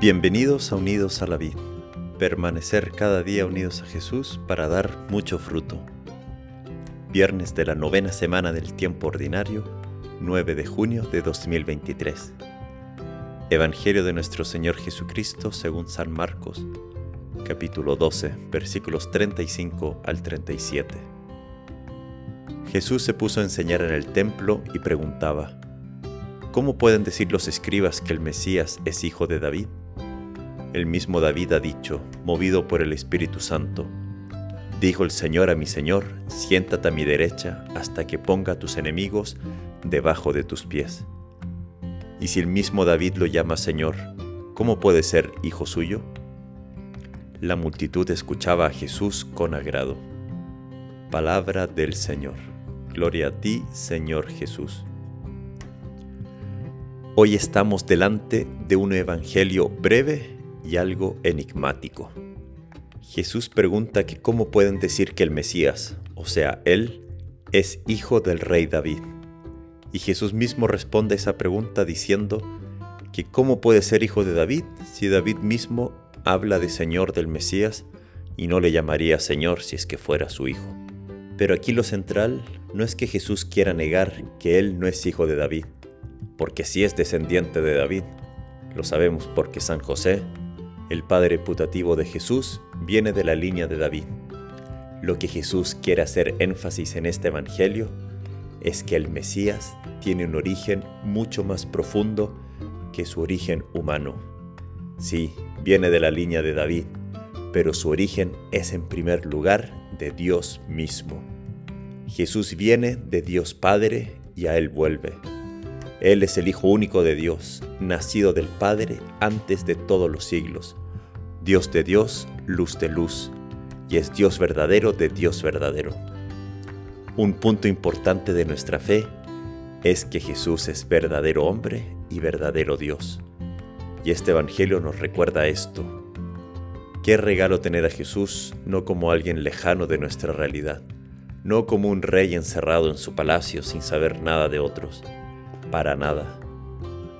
Bienvenidos a Unidos a la Vida. Permanecer cada día unidos a Jesús para dar mucho fruto. Viernes de la novena semana del tiempo ordinario, 9 de junio de 2023. Evangelio de nuestro Señor Jesucristo según San Marcos, capítulo 12, versículos 35 al 37. Jesús se puso a enseñar en el templo y preguntaba, ¿Cómo pueden decir los escribas que el Mesías es hijo de David? El mismo David ha dicho, movido por el Espíritu Santo, Dijo el Señor a mi Señor, siéntate a mi derecha hasta que ponga a tus enemigos debajo de tus pies. Y si el mismo David lo llama Señor, ¿cómo puede ser hijo suyo? La multitud escuchaba a Jesús con agrado. Palabra del Señor. Gloria a ti, Señor Jesús. Hoy estamos delante de un evangelio breve y algo enigmático. Jesús pregunta que cómo pueden decir que el Mesías, o sea, Él, es hijo del rey David. Y Jesús mismo responde a esa pregunta diciendo que cómo puede ser hijo de David si David mismo habla de Señor del Mesías y no le llamaría Señor si es que fuera su hijo. Pero aquí lo central no es que Jesús quiera negar que Él no es hijo de David, porque sí es descendiente de David. Lo sabemos porque San José el padre putativo de Jesús viene de la línea de David. Lo que Jesús quiere hacer énfasis en este Evangelio es que el Mesías tiene un origen mucho más profundo que su origen humano. Sí, viene de la línea de David, pero su origen es en primer lugar de Dios mismo. Jesús viene de Dios Padre y a Él vuelve. Él es el Hijo único de Dios, nacido del Padre antes de todos los siglos, Dios de Dios, luz de luz, y es Dios verdadero de Dios verdadero. Un punto importante de nuestra fe es que Jesús es verdadero hombre y verdadero Dios. Y este Evangelio nos recuerda esto. Qué regalo tener a Jesús no como alguien lejano de nuestra realidad, no como un rey encerrado en su palacio sin saber nada de otros para nada.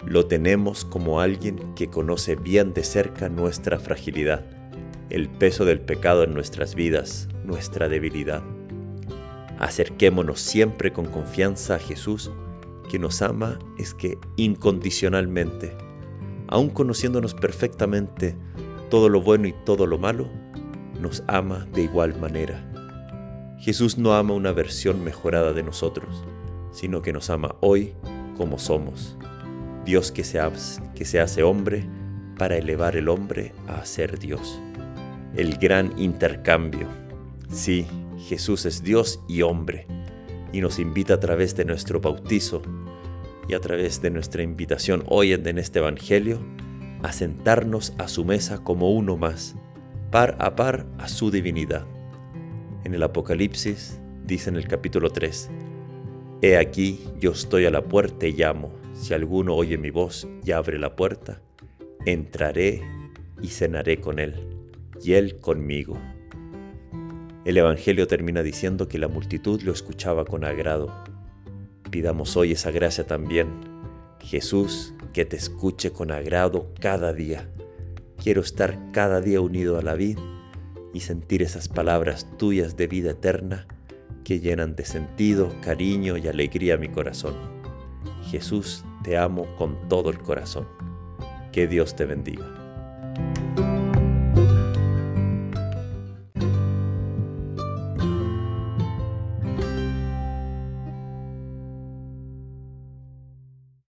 Lo tenemos como alguien que conoce bien de cerca nuestra fragilidad, el peso del pecado en nuestras vidas, nuestra debilidad. Acerquémonos siempre con confianza a Jesús, que nos ama es que incondicionalmente, aun conociéndonos perfectamente todo lo bueno y todo lo malo, nos ama de igual manera. Jesús no ama una versión mejorada de nosotros, sino que nos ama hoy somos. Dios que se, hace, que se hace hombre para elevar el hombre a ser Dios. El gran intercambio. Sí, Jesús es Dios y hombre, y nos invita a través de nuestro bautizo y a través de nuestra invitación hoy en este Evangelio a sentarnos a su mesa como uno más, par a par a su divinidad. En el Apocalipsis dice en el capítulo 3, He aquí, yo estoy a la puerta y llamo. Si alguno oye mi voz y abre la puerta, entraré y cenaré con él, y él conmigo. El Evangelio termina diciendo que la multitud lo escuchaba con agrado. Pidamos hoy esa gracia también. Jesús, que te escuche con agrado cada día. Quiero estar cada día unido a la vida y sentir esas palabras tuyas de vida eterna que llenan de sentido, cariño y alegría mi corazón. Jesús, te amo con todo el corazón. Que Dios te bendiga.